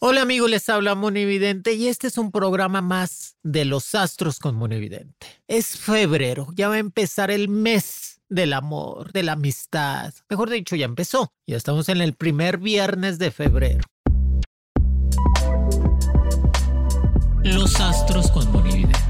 Hola amigos, les habla Monividente y este es un programa más de los astros con Monividente. Es febrero, ya va a empezar el mes del amor, de la amistad. Mejor dicho, ya empezó. Ya estamos en el primer viernes de febrero. Los astros con Monividente.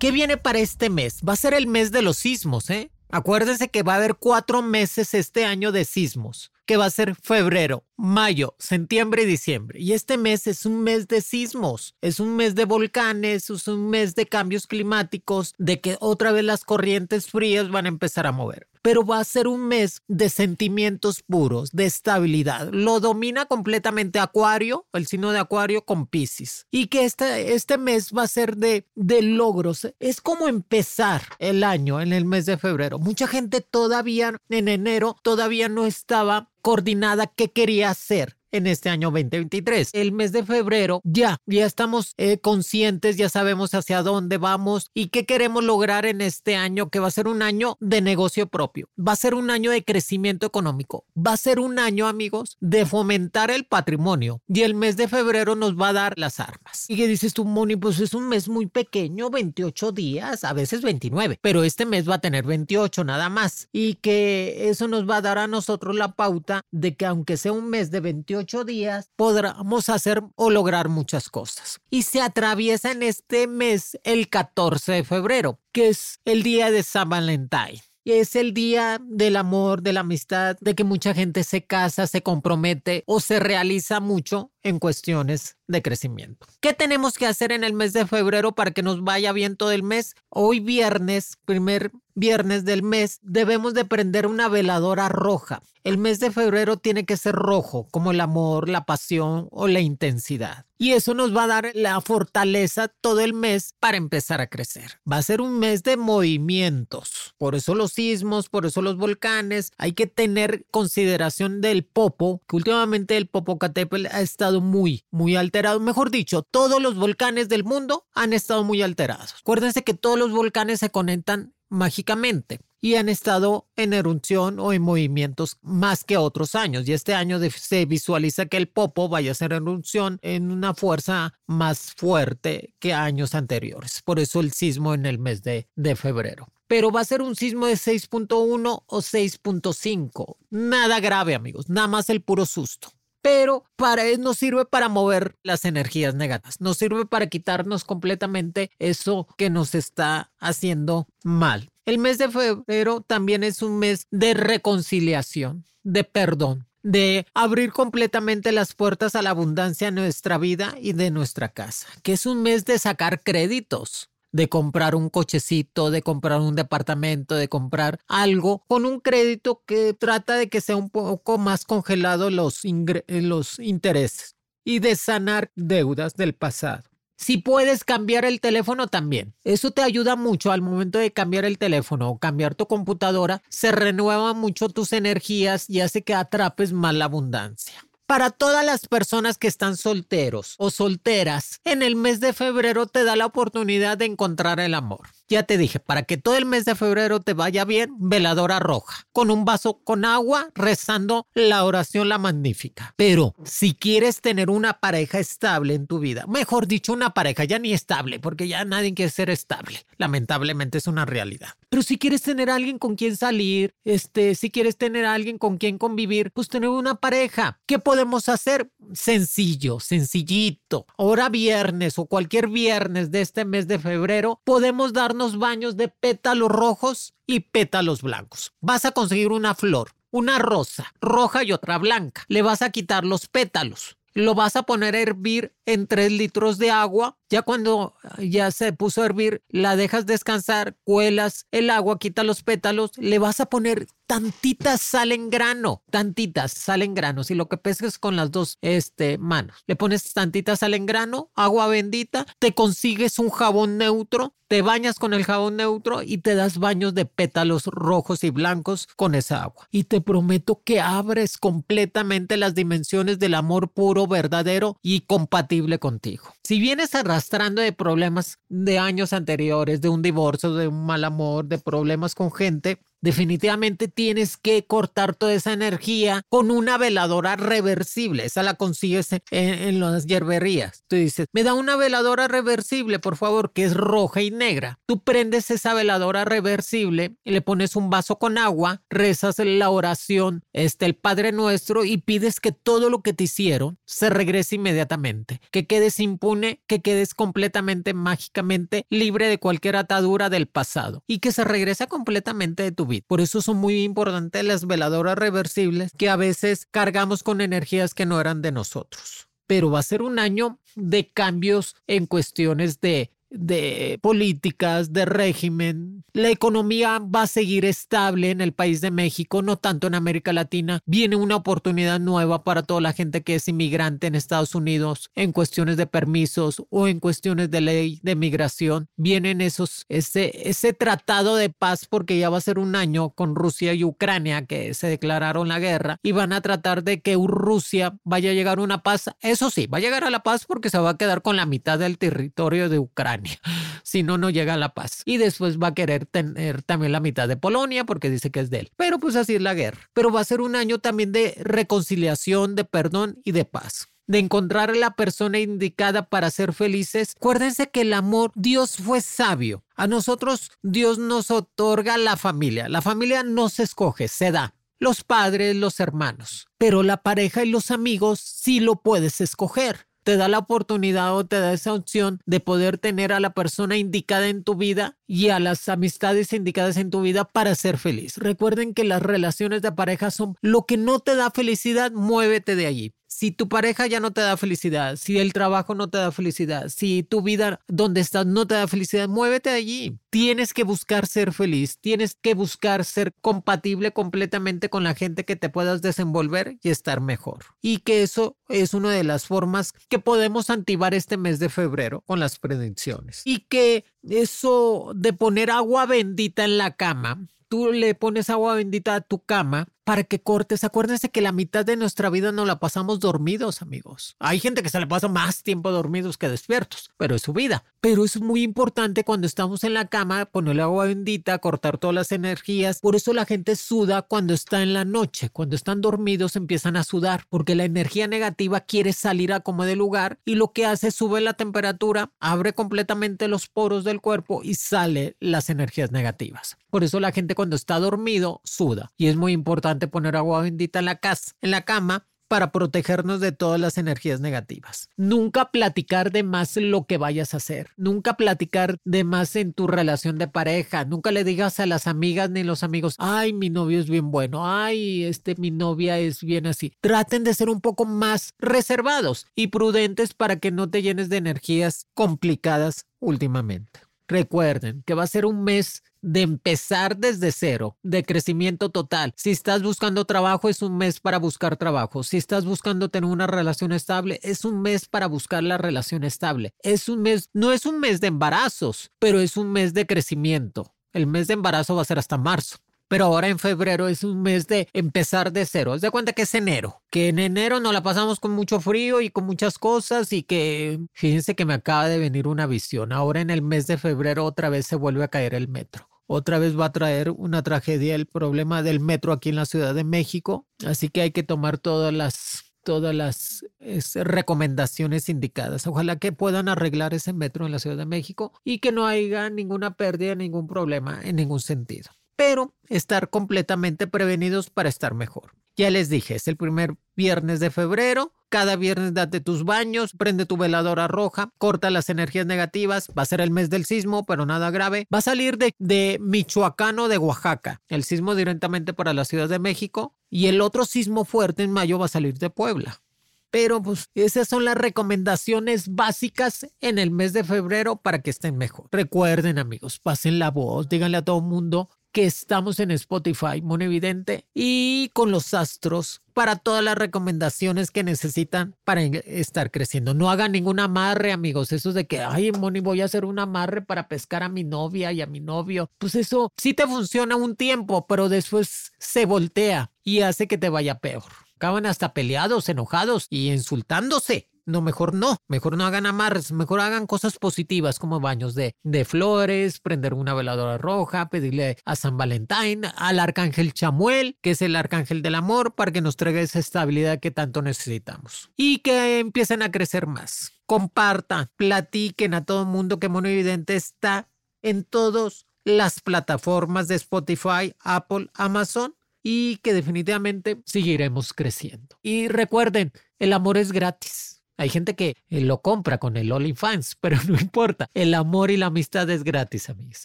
¿Qué viene para este mes? Va a ser el mes de los sismos, ¿eh? Acuérdense que va a haber cuatro meses este año de sismos, que va a ser febrero, mayo, septiembre y diciembre. Y este mes es un mes de sismos, es un mes de volcanes, es un mes de cambios climáticos, de que otra vez las corrientes frías van a empezar a mover. Pero va a ser un mes de sentimientos puros, de estabilidad. Lo domina completamente Acuario, el signo de Acuario con Pisces. Y que este, este mes va a ser de, de logros. Es como empezar el año en el mes de febrero. Mucha gente todavía en enero todavía no estaba coordinada qué quería hacer en este año 2023. El mes de febrero ya, ya estamos eh, conscientes, ya sabemos hacia dónde vamos y qué queremos lograr en este año, que va a ser un año de negocio propio, va a ser un año de crecimiento económico, va a ser un año, amigos, de fomentar el patrimonio y el mes de febrero nos va a dar las armas. Y que dices tú, Moni, pues es un mes muy pequeño, 28 días, a veces 29, pero este mes va a tener 28 nada más y que eso nos va a dar a nosotros la pauta de que aunque sea un mes de 28 días podremos hacer o lograr muchas cosas. Y se atraviesa en este mes el 14 de febrero, que es el día de San Valentín. Es el día del amor, de la amistad, de que mucha gente se casa, se compromete o se realiza mucho en cuestiones de crecimiento. ¿Qué tenemos que hacer en el mes de febrero para que nos vaya bien todo el mes? Hoy viernes, primer viernes del mes, debemos de prender una veladora roja. El mes de febrero tiene que ser rojo, como el amor, la pasión o la intensidad. Y eso nos va a dar la fortaleza todo el mes para empezar a crecer. Va a ser un mes de movimientos. Por eso los sismos, por eso los volcanes. Hay que tener consideración del popo, que últimamente el Popocatépetl ha estado muy, muy alterado. Mejor dicho, todos los volcanes del mundo han estado muy alterados. Acuérdense que todos los volcanes se conectan mágicamente y han estado en erupción o en movimientos más que otros años. Y este año se visualiza que el Popo vaya a ser erupción en una fuerza más fuerte que años anteriores. Por eso el sismo en el mes de, de febrero. Pero va a ser un sismo de 6.1 o 6.5. Nada grave, amigos. Nada más el puro susto pero para eso nos sirve para mover las energías negativas, nos sirve para quitarnos completamente eso que nos está haciendo mal. El mes de febrero también es un mes de reconciliación, de perdón de abrir completamente las puertas a la abundancia en nuestra vida y de nuestra casa, que es un mes de sacar créditos, de comprar un cochecito, de comprar un departamento, de comprar algo con un crédito que trata de que sea un poco más congelado los, los intereses y de sanar deudas del pasado. Si puedes cambiar el teléfono también. Eso te ayuda mucho al momento de cambiar el teléfono o cambiar tu computadora. Se renuevan mucho tus energías y hace que atrapes más la abundancia. Para todas las personas que están solteros o solteras, en el mes de febrero te da la oportunidad de encontrar el amor. Ya te dije, para que todo el mes de febrero te vaya bien, veladora roja, con un vaso con agua, rezando la oración la magnífica. Pero si quieres tener una pareja estable en tu vida, mejor dicho, una pareja ya ni estable, porque ya nadie quiere ser estable. Lamentablemente es una realidad. Pero si quieres tener alguien con quien salir, este, si quieres tener alguien con quien convivir, pues tener una pareja. ¿Qué podemos hacer? Sencillo, sencillito. Ahora viernes o cualquier viernes de este mes de febrero, podemos darnos baños de pétalos rojos y pétalos blancos. Vas a conseguir una flor, una rosa, roja y otra blanca. Le vas a quitar los pétalos. Lo vas a poner a hervir en 3 litros de agua. Ya cuando ya se puso a hervir, la dejas descansar, cuelas el agua, quita los pétalos, le vas a poner tantita sal en grano, tantitas sal en grano. Si lo que pesques con las dos este, manos, le pones tantita sal en grano, agua bendita, te consigues un jabón neutro, te bañas con el jabón neutro y te das baños de pétalos rojos y blancos con esa agua. Y te prometo que abres completamente las dimensiones del amor puro, verdadero y compatible contigo. Si vienes arrastrando de problemas de años anteriores, de un divorcio, de un mal amor, de problemas con gente, Definitivamente tienes que cortar toda esa energía con una veladora reversible. Esa la consigues en, las hierberías. Tú dices, me da una veladora reversible, por favor, que es roja y negra. Tú prendes esa veladora reversible le pones un vaso con agua, rezas la oración, este, el Padre Nuestro, y pides que todo lo que te hicieron se regrese inmediatamente. Que quedes impune, que quedes completamente, mágicamente libre de cualquier atadura del pasado y que se regrese completamente de tu por eso son muy importantes las veladoras reversibles que a veces cargamos con energías que no eran de nosotros. Pero va a ser un año de cambios en cuestiones de de políticas, de régimen. La economía va a seguir estable en el país de México, no tanto en América Latina. Viene una oportunidad nueva para toda la gente que es inmigrante en Estados Unidos en cuestiones de permisos o en cuestiones de ley de migración. Vienen esos, ese, ese tratado de paz porque ya va a ser un año con Rusia y Ucrania que se declararon la guerra y van a tratar de que Rusia vaya a llegar a una paz. Eso sí, va a llegar a la paz porque se va a quedar con la mitad del territorio de Ucrania. Si no, no llega la paz. Y después va a querer tener también la mitad de Polonia porque dice que es de él. Pero pues así es la guerra. Pero va a ser un año también de reconciliación, de perdón y de paz de encontrar a la persona indicada para ser felices. Acuérdense que el amor, Dios fue sabio. A nosotros Dios nos otorga la familia. La familia no se escoge, se da. Los padres, los hermanos. Pero la pareja y los amigos sí lo puedes escoger te da la oportunidad o te da esa opción de poder tener a la persona indicada en tu vida y a las amistades indicadas en tu vida para ser feliz. Recuerden que las relaciones de pareja son lo que no te da felicidad, muévete de allí si tu pareja ya no te da felicidad, si el trabajo no te da felicidad, si tu vida donde estás no te da felicidad, muévete allí. Tienes que buscar ser feliz, tienes que buscar ser compatible completamente con la gente que te puedas desenvolver y estar mejor. Y que eso es una de las formas que podemos activar este mes de febrero con las predicciones. Y que eso de poner agua bendita en la cama, tú le pones agua bendita a tu cama para que cortes. Acuérdense que la mitad de nuestra vida no la pasamos dormidos, amigos. Hay gente que se le pasa más tiempo dormidos que despiertos, pero es su vida. Pero es muy importante cuando estamos en la cama ponerle agua bendita, cortar todas las energías. Por eso la gente suda cuando está en la noche. Cuando están dormidos empiezan a sudar porque la energía negativa quiere salir a como de lugar y lo que hace es sube la temperatura, abre completamente los poros del cuerpo y sale las energías negativas. Por eso la gente cuando está dormido suda y es muy importante poner agua bendita en la casa, en la cama, para protegernos de todas las energías negativas. Nunca platicar de más lo que vayas a hacer. Nunca platicar de más en tu relación de pareja. Nunca le digas a las amigas ni los amigos, ay, mi novio es bien bueno, ay, este, mi novia es bien así. Traten de ser un poco más reservados y prudentes para que no te llenes de energías complicadas últimamente. Recuerden que va a ser un mes de empezar desde cero, de crecimiento total. Si estás buscando trabajo, es un mes para buscar trabajo. Si estás buscando tener una relación estable, es un mes para buscar la relación estable. Es un mes, no es un mes de embarazos, pero es un mes de crecimiento. El mes de embarazo va a ser hasta marzo. Pero ahora en febrero es un mes de empezar de cero. Es de cuenta que es enero. Que en enero nos la pasamos con mucho frío y con muchas cosas y que fíjense que me acaba de venir una visión. Ahora en el mes de febrero otra vez se vuelve a caer el metro. Otra vez va a traer una tragedia el problema del metro aquí en la Ciudad de México. Así que hay que tomar todas las todas las recomendaciones indicadas. Ojalá que puedan arreglar ese metro en la Ciudad de México y que no haya ninguna pérdida, ningún problema en ningún sentido pero estar completamente prevenidos para estar mejor. Ya les dije, es el primer viernes de febrero. Cada viernes date tus baños, prende tu veladora roja, corta las energías negativas. Va a ser el mes del sismo, pero nada grave. Va a salir de, de Michoacán o de Oaxaca. El sismo directamente para la Ciudad de México. Y el otro sismo fuerte en mayo va a salir de Puebla. Pero pues esas son las recomendaciones básicas en el mes de febrero para que estén mejor. Recuerden amigos, pasen la voz, díganle a todo el mundo que estamos en Spotify, Evidente y con los astros para todas las recomendaciones que necesitan para estar creciendo. No hagan ningún amarre, amigos. Eso de que, ay, Moni, voy a hacer un amarre para pescar a mi novia y a mi novio. Pues eso sí te funciona un tiempo, pero después se voltea y hace que te vaya peor. Acaban hasta peleados, enojados y insultándose. No, mejor no, mejor no hagan amarres, mejor hagan cosas positivas como baños de, de flores, prender una veladora roja, pedirle a San Valentín, al arcángel Chamuel, que es el arcángel del amor, para que nos traiga esa estabilidad que tanto necesitamos. Y que empiecen a crecer más. Compartan, platiquen a todo el mundo que Mono Evidente está en todas las plataformas de Spotify, Apple, Amazon y que definitivamente seguiremos creciendo. Y recuerden, el amor es gratis. Hay gente que eh, lo compra con el OnlyFans, pero no importa. El amor y la amistad es gratis, amigos.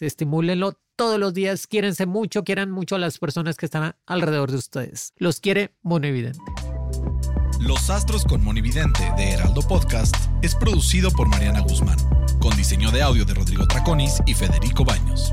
Estimúlenlo todos los días. Quiérense mucho, quieran mucho a las personas que están alrededor de ustedes. Los quiere Monividente. Los Astros con Monividente de Heraldo Podcast es producido por Mariana Guzmán, con diseño de audio de Rodrigo Traconis y Federico Baños.